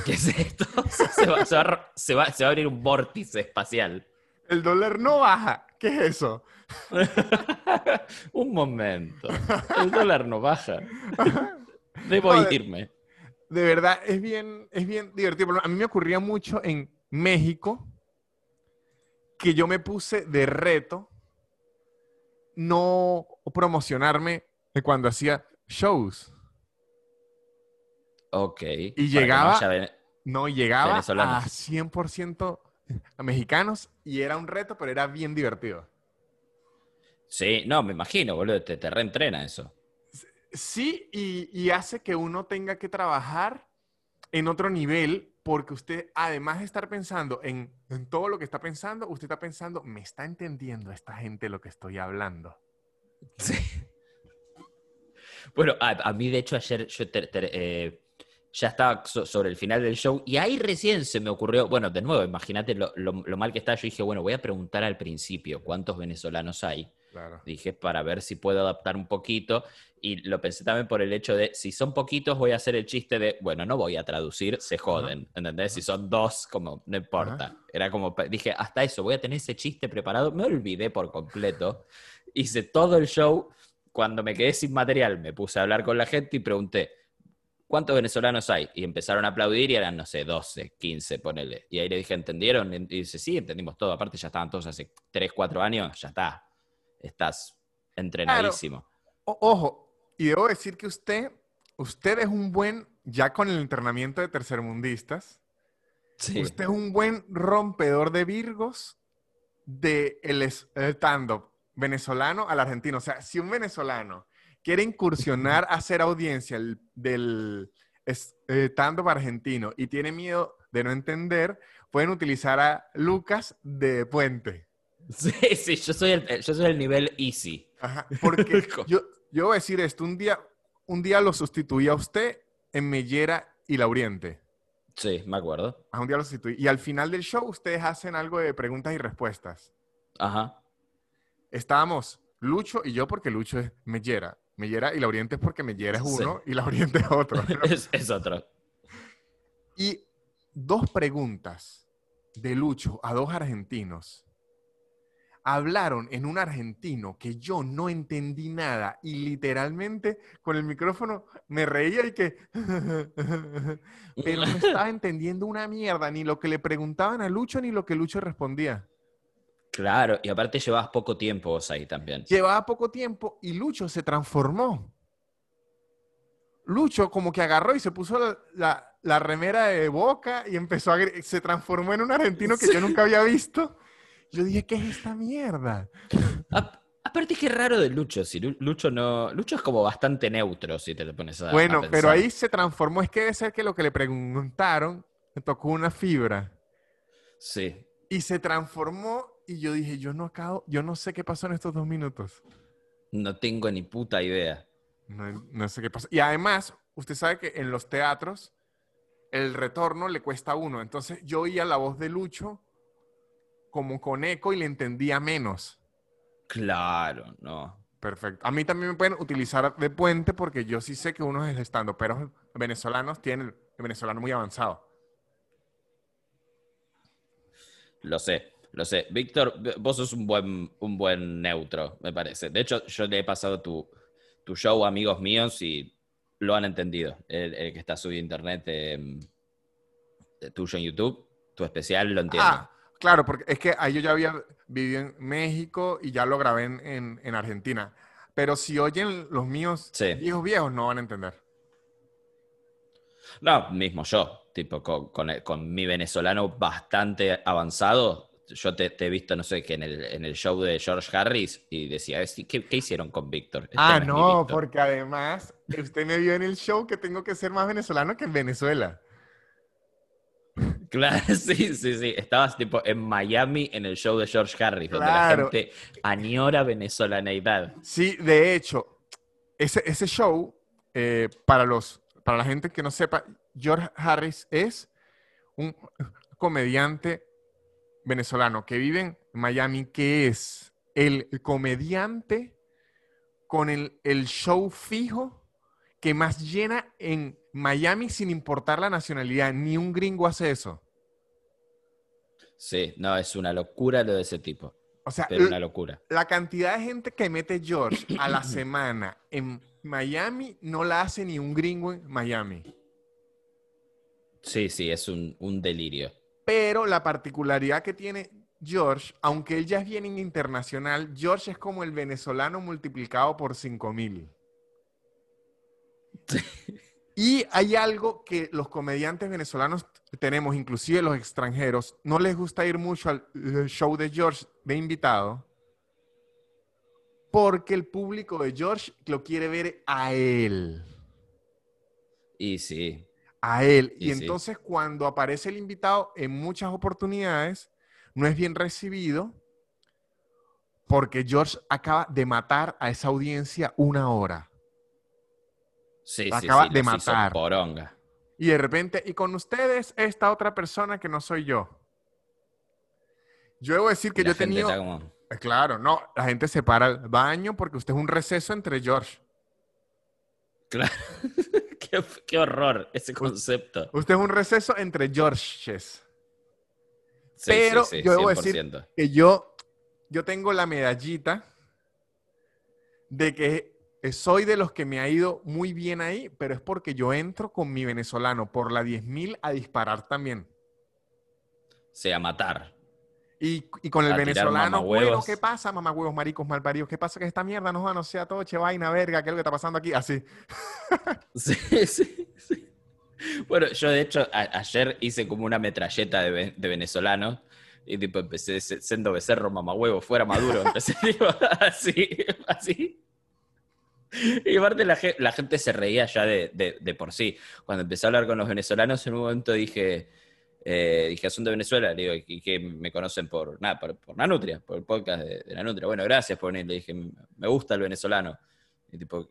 ¿Qué es esto? se, va, se va a- se va- se va a abrir un vórtice espacial. El dólar no baja. ¿Qué es eso? un momento. El dólar no baja. Debo irme. De verdad, es bien, es bien divertido. A mí me ocurría mucho en México que yo me puse de reto no promocionarme de cuando hacía shows. Ok. Y llegaba- no llegaba a 100% mexicanos y era un reto, pero era bien divertido. Sí, no, me imagino, boludo. Te, te reentrena eso. Sí, y, y hace que uno tenga que trabajar en otro nivel, porque usted, además de estar pensando en, todo lo que está pensando, usted está pensando, ¿me está entendiendo esta gente lo que estoy hablando? Sí. Bueno, a, mí, de hecho, ayer yo eh, ya estaba so- sobre el final del show y ahí recién se me ocurrió, bueno, de nuevo, imagínate lo mal que está. Yo dije, bueno, voy a preguntar al principio cuántos venezolanos hay. Claro. Dije, para ver si puedo adaptar un poquito. Y lo pensé también por el hecho de, si son poquitos, voy a hacer el chiste de, bueno, no voy a traducir, se joden. ¿Entendés? Si son dos, como, no importa. Era como, dije, hasta eso, voy a tener ese chiste preparado. Me olvidé por completo. Hice todo el show. Cuando me quedé sin material, me puse a hablar con la gente y pregunté, ¿cuántos venezolanos hay? Y empezaron a aplaudir y eran, no sé, 12, 15, ponele. Y ahí le dije, ¿entendieron? Y dice, sí, entendimos todo. Aparte ya estaban todos hace 3, 4 años, ya está. Estás entrenadísimo. O- ojo, y debo decir que usted, usted es un buen, ya con el entrenamiento de tercermundistas, Sí. usted es un buen rompedor de virgos de el es- el stand-up venezolano al argentino. O sea, si un venezolano quiere incursionar a hacer audiencia el- del eh, stand-up argentino y tiene miedo de no entender, pueden utilizar a Lucas de Puente. Sí, sí, yo soy el, yo soy el nivel easy. Ajá, porque yo, yo voy a decir esto, un día, un día lo sustituí a usted en Mellera y Lauriente. Sí, me acuerdo. A un día lo sustituí. Y al final del show ustedes hacen algo de preguntas y respuestas. Ajá. estábamos Lucho y yo porque Lucho es Mellera. Mellera y Lauriente es porque Mellera es Sí. uno y Lauriente es otro. ¿no? Es, es otro. Y dos preguntas de Lucho a dos argentinos hablaron en un argentino que yo no entendí nada y literalmente con el micrófono me reía y que... Pero no estaba entendiendo una mierda, ni lo que le preguntaban a Lucho ni lo que Lucho respondía. Claro, y aparte llevabas poco tiempo vos ahí también. Llevaba poco tiempo y Lucho se transformó. Lucho como que agarró y se puso la, la- la remera de boca y empezó a... Se transformó en un argentino que yo nunca había visto. Yo dije, ¿qué es esta mierda? A- aparte, qué raro de Lucho. Si Lu- Lucho no. Lucho es como bastante neutro, si te lo pones a. a Bueno, pero ahí se transformó. Es que debe ser que lo que le preguntaron me tocó una fibra. Sí. Y se transformó y yo dije, yo no acabo, yo no sé qué pasó en estos dos minutos. No tengo ni puta idea. No, no sé qué pasó. Y además, usted sabe que en los teatros el retorno le cuesta a uno. Entonces yo oía la voz de Lucho como con eco y le entendía menos. Claro, no. Perfecto. A mí también me pueden utilizar de puente porque yo sí sé que unos estando, pero venezolanos tienen el venezolano muy avanzado. Lo sé, lo sé. Víctor, vos sos un buen, un buen neutro, me parece. De hecho, yo le he pasado tu, tu show a amigos míos y lo han entendido. El, el que está subido internet eh, tuyo en YouTube, tu especial, lo entiendo. Ah, claro, porque es que ahí yo ya había vivido en México y ya lo grabé en, en- en Argentina. Pero si oyen los míos Sí. viejos viejos, no van a entender. No, mismo yo, tipo, con, con el- con mi venezolano bastante avanzado, yo te, te he visto, no sé, que en el, en el show de George Harris y decía, "Es- ¿qué, qué hicieron con Víctor? Este Ah, no, Víctor". porque además usted me vio en el show que tengo que ser más venezolano que en Venezuela. Claro, sí, sí, sí. Estabas tipo en Miami en el show de George Harris, donde la gente añora venezolaneidad. Sí, de hecho, ese, ese show, eh, para, los, para la gente que no sepa, George Harris es un comediante venezolano que vive en Miami, que es el comediante con el, el show fijo que más llena en Miami sin importar la nacionalidad. Ni un gringo hace eso. Sí, no, es una locura lo de ese tipo. O sea, Pero una locura. la cantidad de gente que mete George a la semana en Miami no la hace ni un gringo en Miami. Sí, sí, es un, un delirio. Pero la particularidad que tiene George, aunque él ya es bien internacional, George es como el venezolano multiplicado por 5000. Y hay algo que los comediantes venezolanos tenemos, inclusive los extranjeros, no les gusta ir mucho al eh, show de George de invitado, porque el público de George lo quiere ver a él. Y sí, a él. Y Y, sí. entonces cuando aparece el invitado en muchas oportunidades, no es bien recibido porque George acaba de matar a esa audiencia una hora. Sí, Lo sí, acaba sí, de matar. poronga. Y de repente, y con ustedes esta otra persona que no soy yo. Yo debo decir que la yo he tenido... como, Eh, Claro, no, la gente se para al baño porque usted es un receso entre George. Claro. qué, qué horror ese concepto. Usted es un receso entre Georges. Sí, Pero sí, sí, yo debo decir 100%. que yo, yo tengo la medallita de que soy de los que me ha ido muy bien ahí, pero es porque yo entro con mi venezolano por la 10.000 a disparar también. Sí, a matar. Y, y con el A venezolano, bueno. ¿qué pasa, mamagüevos, maricos, malparidos? ¿Qué pasa que esta mierda no, no sea todo, che vaina, verga, ¿qué es lo que está pasando aquí? Así. Sí, sí, sí. Bueno, yo de hecho ayer hice como una metralleta de, ve- de venezolanos y tipo empecé siendo becerro, mamahuevo, fuera maduro, empecé tipo, así, así. Y aparte la, ge- la gente se reía ya de, por sí. Cuando empecé a hablar con los venezolanos, en un momento dije, eh, dije, son de Venezuela, le digo, y que me conocen por, nada, por, por Nanutria, por el podcast de, de Nanutria. Bueno, gracias por venir, le dije, me gusta el venezolano. Y tipo,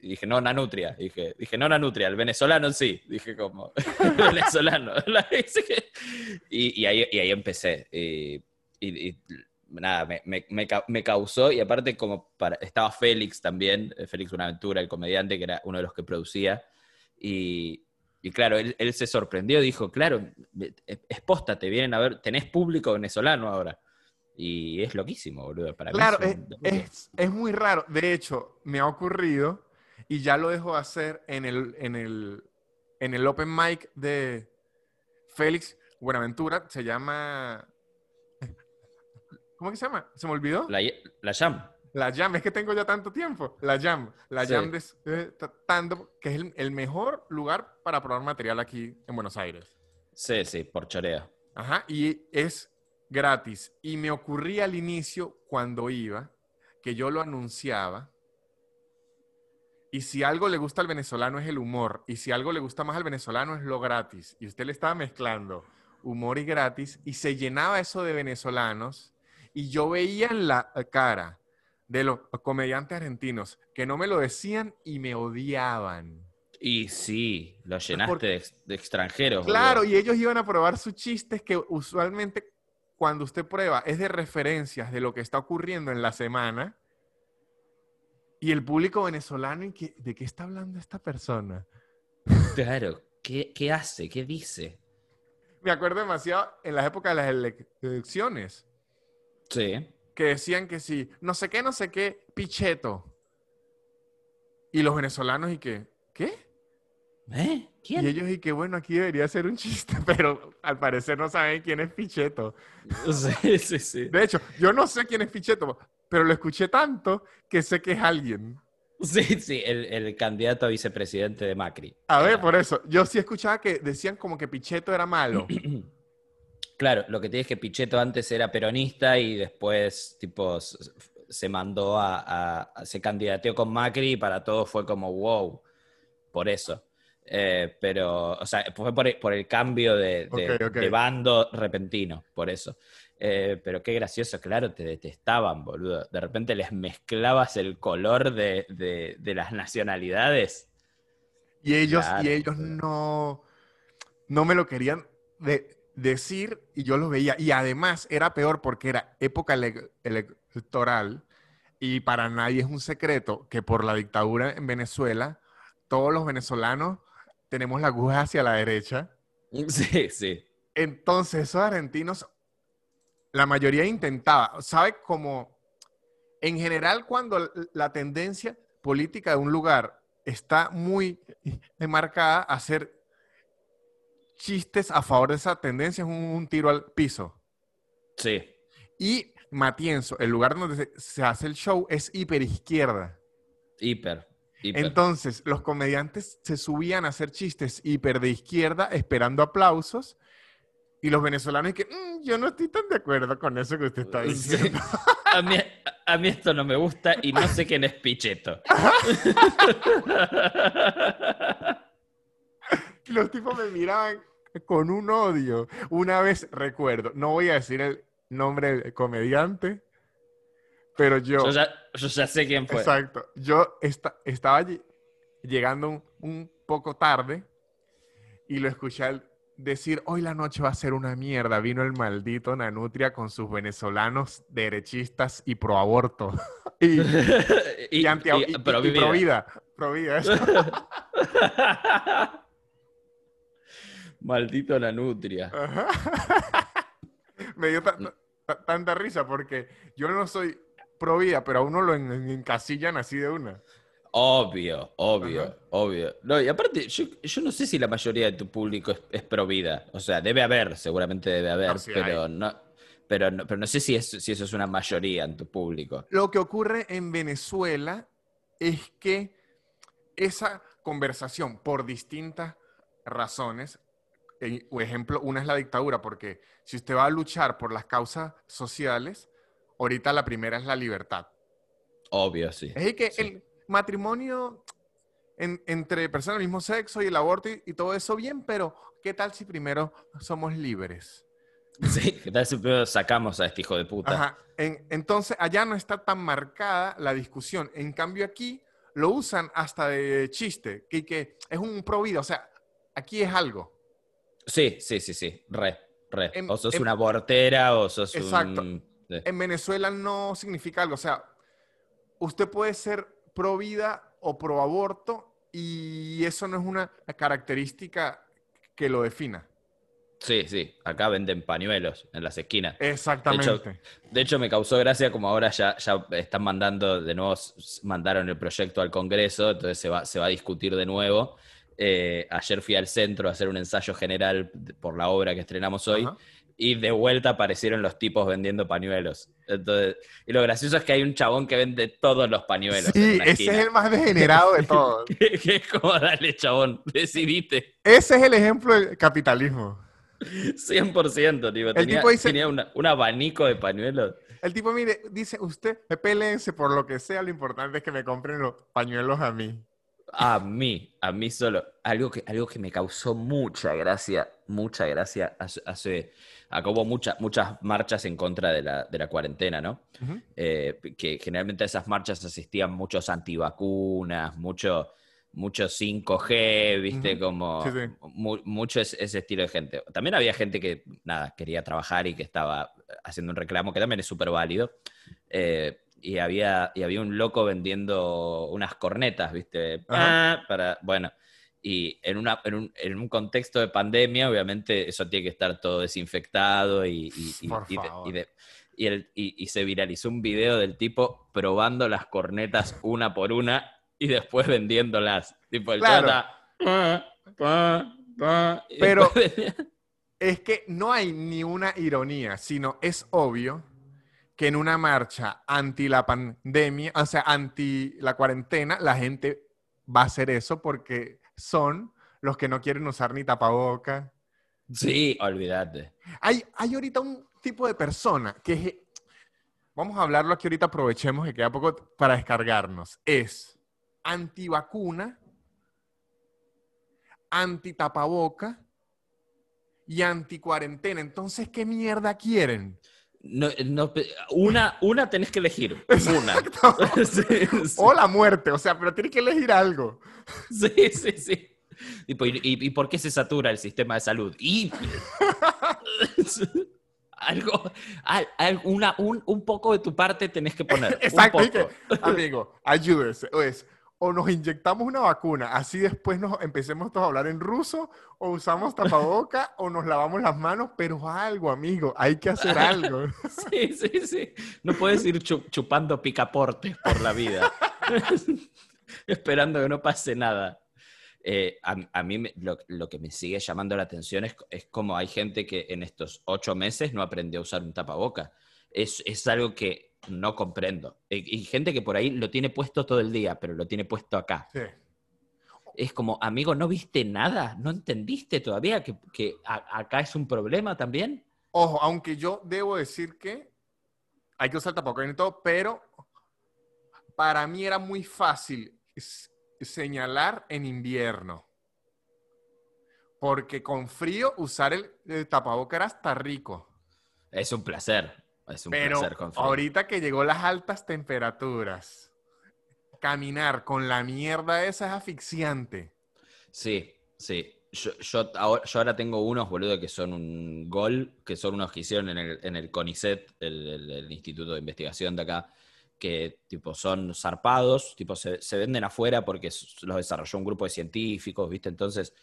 dije, no, Nanutria. Dije, dije, no, Nanutria, el venezolano sí. Dije, como, venezolano. La- y, ahí, y ahí empecé. Y nada, me, me- me ca- me causó, y aparte como para, estaba Félix también, eh, Félix Buenaventura, el comediante, que era uno de los que producía, y, y claro, él, él se sorprendió, dijo, claro, es es posta, te vienen a ver, tenés público venezolano ahora. Y es loquísimo, boludo. Para mí Claro, es, es, delirio. es- es muy raro. De hecho, me ha ocurrido y ya lo dejo de hacer en el, en el, en el open mic de Félix Buenaventura. Se llama... ¿Cómo que se llama? ¿Se me olvidó? La, la Jam. La Jam, es que tengo ya tanto tiempo. La Jam, la Sí. Jam de eh, stand-up, que es el, el mejor lugar para probar material aquí en Buenos Aires. Sí, sí, por choreo. Ajá, y es gratis. Y me ocurría al inicio, cuando iba, que yo lo anunciaba. Y si algo le gusta al venezolano es el humor. Y si algo le gusta más al venezolano es lo gratis. Y usted le estaba mezclando humor y gratis. Y se llenaba eso de venezolanos. Y yo veía en la cara de los comediantes argentinos que no me lo decían y me odiaban. Y sí, lo llenaste Porque- de, ex- de extranjeros. Claro, boludo. y ellos iban a probar sus chistes que usualmente cuando usted prueba es de referencias de lo que está ocurriendo en la semana. Y el público venezolano, ¿y qué- ¿de qué está hablando esta persona? Claro, ¿qué, qué hace? ¿Qué dice? Me acuerdo demasiado en las épocas de las ele- elecciones, Sí. que decían que sí, no sé qué, no sé qué, picheto. Y los venezolanos, ¿y qué? ¿Qué? ¿Eh? ¿Quién? Y ellos, y que bueno, aquí debería ser un chiste, pero al parecer no saben quién es Picheto. Sí, sí, sí. De hecho, yo no sé quién es Picheto, pero lo escuché tanto que sé que es alguien. Sí, sí, el, el candidato a vicepresidente de Macri. A ver, por eso, yo sí escuchaba que decían como que Picheto era malo. Claro, lo que tienes es que Pichetto antes era peronista y después, tipo, se mandó a, a- a- se candidateó con Macri y para todos fue como wow, por eso. Eh, pero, o sea, fue por el, por el cambio de, de- bando repentino, por eso. Eh, pero qué gracioso, claro, te detestaban, boludo. De repente les mezclabas el color de, de- de las nacionalidades. Y ellos, Claro, y ellos no, no me lo querían de- decir y yo lo veía. Y además era peor porque era época ele- electoral y para nadie es un secreto que por la dictadura en Venezuela, todos los venezolanos tenemos la aguja hacia la derecha. Sí, sí. Entonces, esos argentinos, la mayoría intentaba, ¿sabe? Como en general cuando la tendencia política de un lugar está muy marcada, hacer chistes a favor de esa tendencia es un, un tiro al piso. Sí. Y Matienzo, el lugar donde se, se hace el show, es hiperizquierda. Hiper. hiper. Entonces, los comediantes se subían a hacer chistes hiper de izquierda esperando aplausos. Y los venezolanos, que "Mm, yo no estoy tan de acuerdo con eso que usted está Sí. diciendo. A mí, a mí esto no me gusta y no sé quién es Pichetto. Los tipos me miraban con un odio. Una vez recuerdo, no voy a decir el nombre del comediante, pero yo, Yo ya, yo ya sé quién fue. exacto, yo esta- estaba lle- llegando un, un poco tarde y lo escuché al decir, hoy la noche va a ser una mierda. Vino el maldito Nanutria con sus venezolanos derechistas y pro aborto. y, y, y anti- y- y- y- pro vida. pro vida. Pro vida. Maldito la nutria. Ajá. Me dio ta- ta- tanta risa porque yo no soy pro vida, pero a uno lo en- en- encasillan así de una. Obvio, obvio, Ajá. obvio. No, y aparte, yo, yo no sé si la mayoría de tu público es, es pro vida. O sea, debe haber, seguramente debe haber, No, sí pero, no, pero, no, pero no sé si, es, si eso es una mayoría en tu público. Lo que ocurre en Venezuela es que esa conversación, por distintas razones, por ejemplo, una es la dictadura, porque si usted va a luchar por las causas sociales, ahorita la primera es la libertad. Obvio, sí. Es que Sí. el matrimonio en- entre personas del mismo sexo y el aborto y, y todo eso bien, pero ¿qué tal si primero somos libres? Sí, ¿qué tal si primero sacamos a este hijo de puta? Ajá. En- entonces, allá no está tan marcada la discusión. En cambio, aquí lo usan hasta de chiste, que, que es un pro vida. O sea, aquí es algo. Sí, sí, sí, sí, re, re. O sos una abortera o sos Exacto. un... Sí. en Venezuela no significa algo. O sea, usted puede ser pro vida o pro aborto y eso no es una característica que lo defina. Sí, sí, acá venden pañuelos en las esquinas. Exactamente. De hecho, me causó gracia como ahora ya, ya están mandando, de nuevo mandaron el proyecto al Congreso, entonces se va, se va a discutir de nuevo. Eh, ayer fui al centro a hacer un ensayo general por la obra que estrenamos hoy Ajá. y de vuelta aparecieron los tipos vendiendo pañuelos. Entonces, y lo gracioso es que hay un chabón que vende todos los pañuelos. Sí, ese esquina. es el más degenerado de todos. que, es como, dale, chabón, decidiste. Ese es el ejemplo del capitalismo. 100%, tipo, tenía, tipo dice- tenía una- un abanico de pañuelos. El tipo, mire, dice, usted, pélense por lo que sea, lo importante es que me compren los pañuelos a mí. A mí, a mí solo. Algo que, algo que me causó mucha gracia, mucha gracia, hace, hubo muchas muchas marchas en contra de la, de la cuarentena, ¿no? Ujú. Eh, que generalmente a esas marchas asistían muchos antivacunas, mucho, mucho 5G, ¿viste? Ujú. Como Sí, sí. mu- mucho es- ese estilo de gente. También había gente que, nada, quería trabajar y que estaba haciendo un reclamo, que también es súper válido. Eh, y, había, y había un loco vendiendo unas cornetas, ¿viste? Ah, Para, bueno, y en, una, en, un, en un contexto de pandemia, obviamente, eso tiene que estar todo desinfectado y, y- y- Por y favor. y de- y el- y- y se viralizó un video del tipo probando las cornetas una por una y después vendiéndolas. Tipo, el Claro. chata, pa, pa, Pero- después Es que no hay ni una ironía, sino es obvio que en una marcha anti la pandemia, o sea, anti la cuarentena, la gente va a hacer eso porque son los que no quieren usar ni tapaboca. Sí, olvídate. Hay, hay ahorita un tipo de persona que es, vamos a hablarlo aquí ahorita, aprovechemos que queda poco para descargarnos, es antivacuna, antitapaboca y anticuarentena. Entonces, ¿qué mierda quieren? No, no, pe- una, una tenés que elegir. Una. Sí, sí. O la muerte, o sea, pero tienes que elegir algo. Sí, sí, sí. ¿y, y- y por qué se satura el sistema de salud? Y algo, al- al- una, un, un poco de tu parte tenés que poner. Exacto, un que, poco. amigo, ayúdese. O es, o nos inyectamos una vacuna, así después nos empecemos todos a hablar en ruso, o usamos tapaboca, o nos lavamos las manos, pero algo, amigo, hay que hacer algo. Sí, sí, sí. No puedes ir chu- chupando picaportes por la vida. Esperando que no pase nada. Eh, a, mí lo, lo que me sigue llamando la atención es, es como hay gente que en estos ocho meses no aprendió a usar un tapaboca. Es, es algo que no comprendo. Y gente que por ahí lo tiene puesto todo el día, pero lo tiene puesto acá. Sí. Es como, amigo, ¿no viste nada? ¿No entendiste todavía que, que a- acá es un problema también? Ojo, aunque yo debo decir que hay que usar tapabocas y todo, pero para mí era muy fácil señalar en invierno. Porque con frío usar el, el tapaboca era hasta rico. Es un placer. Es un Pero placer con ahorita que llegó las altas temperaturas, caminar con la mierda esa es asfixiante. Sí, sí. Yo, yo ahora, yo ahora tengo unos, boludo, que son un gol, que son unos que hicieron en el, en el CONICET, el, el- el Instituto de Investigación de acá, que tipo son zarpados, tipo se, se venden afuera porque los desarrolló un grupo de científicos, ¿viste? Entonces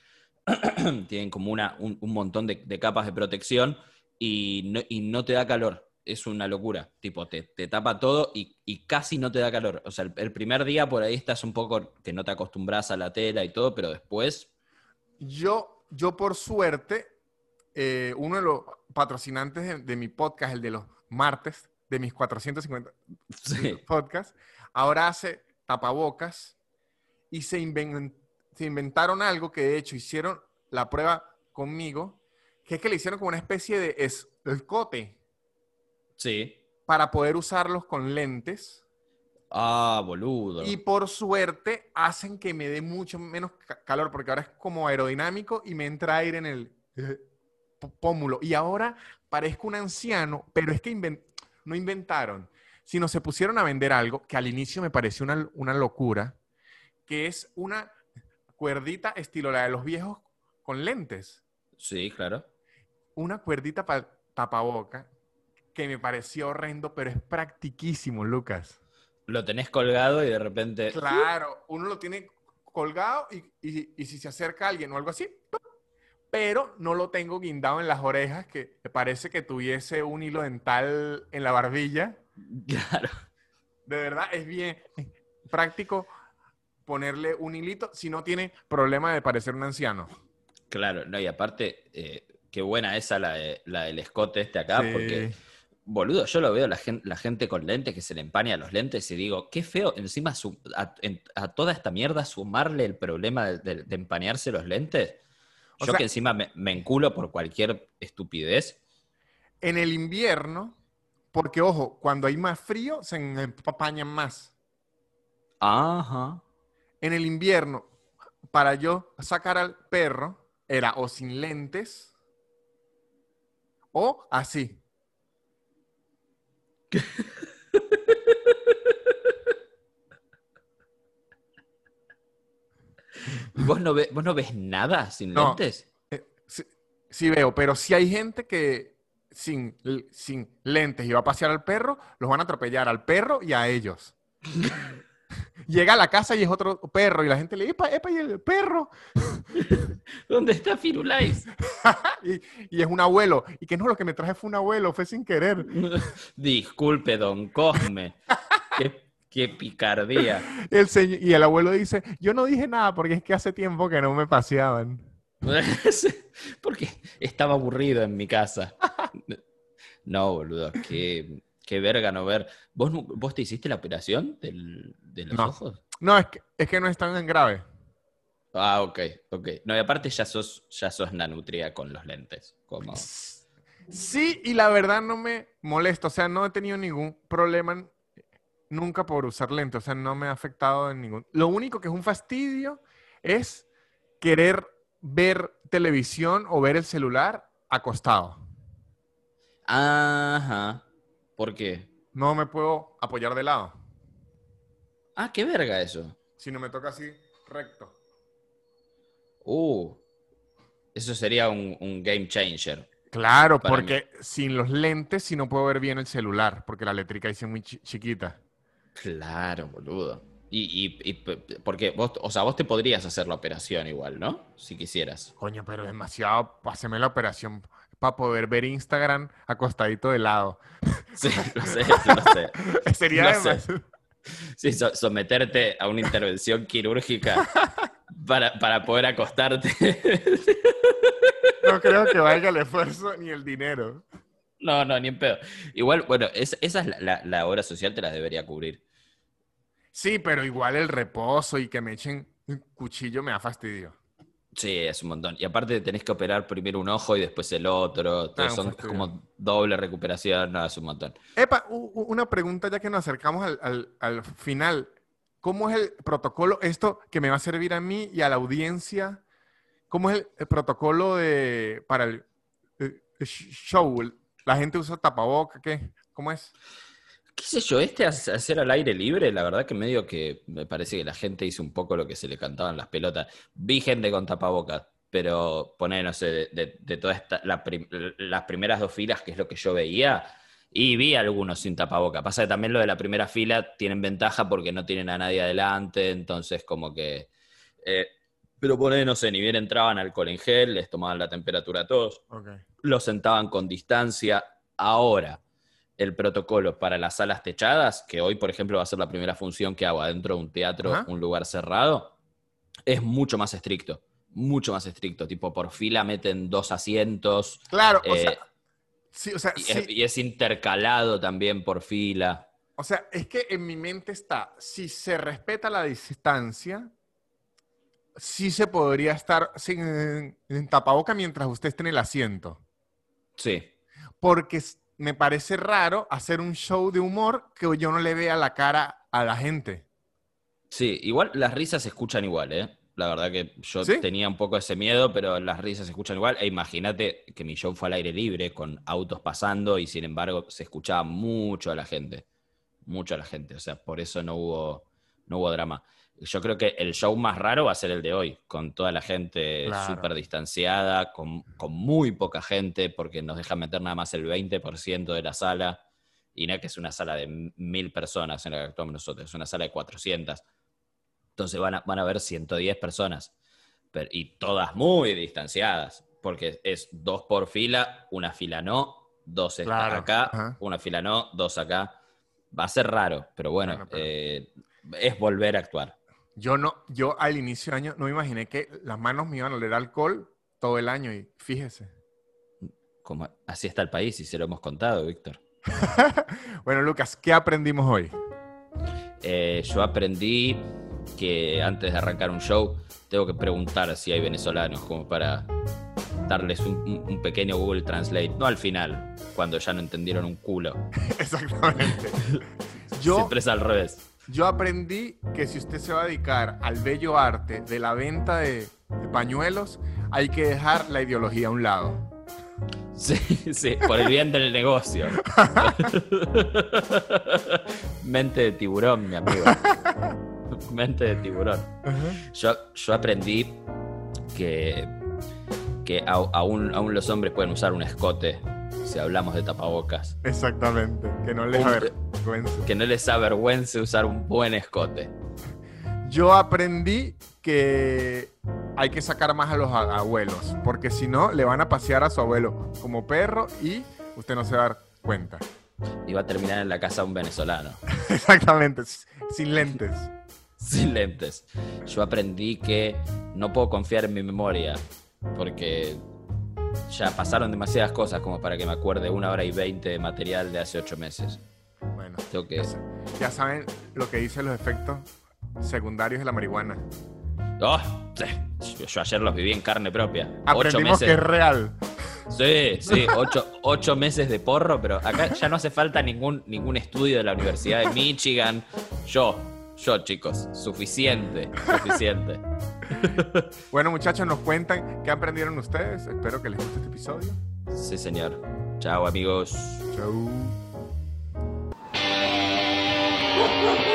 tienen como una, un, un montón de, de capas de protección y no, y no te da calor. Es una locura. Tipo, te, te tapa todo y, y casi no te da calor. O sea, el, el primer día por ahí estás un poco que no te acostumbras a la tela y todo, pero después Yo, yo por suerte, eh, uno de los patrocinantes de, de mi podcast, el de los martes, de mis 450 Sí. podcasts, ahora hace tapabocas y se, inven- se inventaron algo que de hecho hicieron la prueba conmigo, que es que le hicieron como una especie de escote Sí. para poder usarlos con lentes. Ah, boludo. Y por suerte hacen que me dé mucho menos ca- calor, porque ahora es como aerodinámico y me entra aire en el eh, pómulo. Y ahora parezco un anciano, pero es que no inventaron, sino se pusieron a vender algo que al inicio me pareció una, una locura, que es una cuerdita estilo la de los viejos con lentes. Sí, claro. Una cuerdita para tapaboca que me parecía horrendo, pero es practiquísimo, Lucas. Lo tenés colgado y de repente. Claro, uno lo tiene colgado y, y- y si se acerca alguien o algo así, ¡pum! pero no lo tengo guindado en las orejas, que me parece que tuviese un hilo dental en la barbilla. Claro. De verdad, es bien práctico ponerle un hilito si no tiene problema de parecer un anciano. Claro, no, y aparte, eh, qué buena esa la, de- la del escote este acá, Sí. porque, boludo, yo lo veo la gente, la gente con lentes que se le empaña los lentes y digo, qué feo, encima su- a, en- a toda esta mierda sumarle el problema de, de- de empañarse los lentes. O yo sea- que encima me, me enculo por cualquier estupidez. En el invierno, porque ojo, cuando hay más frío se empañan más. Ajá. En el invierno, para yo sacar al perro, era o sin lentes o así. ¿Y vos no, ve- vos no ves nada sin No. lentes? Eh, Sí, sí veo, pero si hay gente que sin, sin lentes y va a pasear al perro, los van a atropellar al perro y a ellos. Llega a la casa y es otro perro y la gente le dice, epa, epa, y el perro. ¿Dónde está Firulais? y, y es un abuelo. Y que no, lo que me traje fue un abuelo, fue sin querer. Disculpe, don Cosme. qué, qué picardía. El señor, y el abuelo dice, yo no dije nada porque es que hace tiempo que no me paseaban. Porque estaba aburrido en mi casa. No, boludo, qué, qué verga no ver. ¿Vos, vos te hiciste la operación del- de los No. ojos? No, es que, es que no es tan grave. Ah, ok, ok. No, y aparte ya sos, ya sos nanutria con los lentes. Como... Sí, y la verdad no me molesta. O sea, no he tenido ningún problema nunca por usar lentes. O sea, no me ha afectado en ningún. Lo único que es un fastidio es querer ver televisión o ver el celular acostado. Ajá. ¿Por qué? No me puedo apoyar de lado, Ah, qué verga eso. sino me toca así recto. Uh. Eso sería un, un game changer. Claro, porque sin los lentes sí no puedo ver bien el celular, porque la letrica dice muy chi- chiquita. Claro, boludo. Y, y, y porque vos, o sea, vos te podrías hacer la operación igual, ¿no? Si quisieras. Coño, pero demasiado, páseme la operación para poder ver Instagram acostadito de lado. Sí, lo sé, lo sé. Sería Lo sé. Sí, so- someterte a una intervención quirúrgica para, para poder acostarte. No creo que valga el esfuerzo ni el dinero. No, no, ni en pedo. Igual, bueno, es- esa es la, la, la obra social, te la debería cubrir. Sí, pero igual el reposo y que me echen un cuchillo me da fastidio. Sí, es un montón. Y aparte tenés que operar primero un ojo y después el otro. Todo Ah, son como doble recuperación. No, es un montón. Epa, una pregunta ya que nos acercamos al, al- al final. ¿Cómo es el protocolo, esto que me va a servir a mí y a la audiencia? ¿Cómo es el, el protocolo de, para el, eh, sh- show? ¿La gente usa tapaboca? ¿Qué? ¿Cómo es? ¿Qué sé yo? Este hace- hacer al aire libre, la verdad que medio que me parece que la gente hizo un poco lo que se le cantaban las pelotas. Vi gente con tapabocas, pero poner, no sé, de, de- de todas esta- la prim- las primeras dos filas, que es lo que yo veía, y vi algunos sin tapaboca. Pasa que también lo de la primera fila tienen ventaja porque no tienen a nadie adelante, entonces como que... eh, pero poner, no sé, ni bien entraban alcohol en gel, les tomaban la temperatura a todos, Ok. los sentaban con distancia. Ahora, el protocolo para las salas techadas, que hoy, por ejemplo, va a ser la primera función que hago adentro de un teatro, un lugar cerrado, es mucho más estricto. Mucho más estricto. Tipo, por fila meten dos asientos. Claro, o eh, sea, sí, o sea, y, sí. es, y es intercalado también por fila. O sea, es que en mi mente está, si se respeta la distancia, sí se podría estar sin en tapaboca mientras usted esté en el asiento. Sí. Porque me parece raro hacer un show de humor que yo no le vea la cara a la gente. Sí, igual las risas se escuchan igual, ¿eh? La verdad que yo ¿Sí? tenía un poco ese miedo, pero las risas se escuchan igual. E imagínate que mi show fue al aire libre, con autos pasando, y sin embargo se escuchaba mucho a la gente. Mucho a la gente. O sea, por eso no hubo, no hubo drama. Yo creo que el show más raro va a ser el de hoy, con toda la gente Claro. súper distanciada, con, con muy poca gente, porque nos dejan meter nada más el 20% de la sala. Y no es que es una sala de mil personas en la que actuamos nosotros, es una sala de 400. Entonces van a, van a haber 110 personas, pero- y todas muy distanciadas, porque es dos por fila, una fila no, dos están Claro, acá, ajá. una fila no, dos acá. Va a ser raro, pero bueno, Bueno, pero- eh, es volver a actuar. Yo no, yo al inicio de año no me imaginé que las manos me iban a oler alcohol todo el año y fíjese. Como, así está el país y se lo hemos contado, Víctor. Bueno, Lucas, ¿qué aprendimos hoy? Eh, yo aprendí que antes de arrancar un show tengo que preguntar si hay venezolanos como para darles un, un- pequeño Google Translate, no al final, cuando ya no entendieron un culo. Exactamente. Yo, Siempre es al revés. Yo aprendí que si usted se va a dedicar al bello arte de la venta de, de pañuelos, hay que dejar la ideología a un lado. Sí, sí, por el bien del negocio. Mente de tiburón, mi amigo. Mente de tiburón. Yo, yo aprendí que, que aún, aún los hombres pueden usar un escote si hablamos de tapabocas. Exactamente. Que no les Un- avergüence. Que no les avergüence usar un buen escote. Yo aprendí que hay que sacar más a los abuelos, porque si no, le van a pasear a su abuelo como perro y usted no se va a dar cuenta. Y va a terminar en la casa de un venezolano. Exactamente, sin lentes. sin lentes. Yo aprendí que no puedo confiar en mi memoria porque ya pasaron demasiadas cosas como para que me acuerde una hora y veinte de material de hace ocho meses. Bueno, Tengo que... ya, ya saben lo que dicen los efectos secundarios de la marihuana. ¡Oh! Yo, ayer los viví en carne propia. Ocho Aprendimos que meses. es real. Sí, sí, ocho, ocho meses de porro, pero acá ya no hace falta ningún, ningún estudio de la Universidad de Michigan. Yo, yo, chicos, suficiente, suficiente. Bueno, muchachos, nos cuentan qué aprendieron ustedes. Espero que les guste este episodio. Sí, señor. Chao, amigos. Thank you.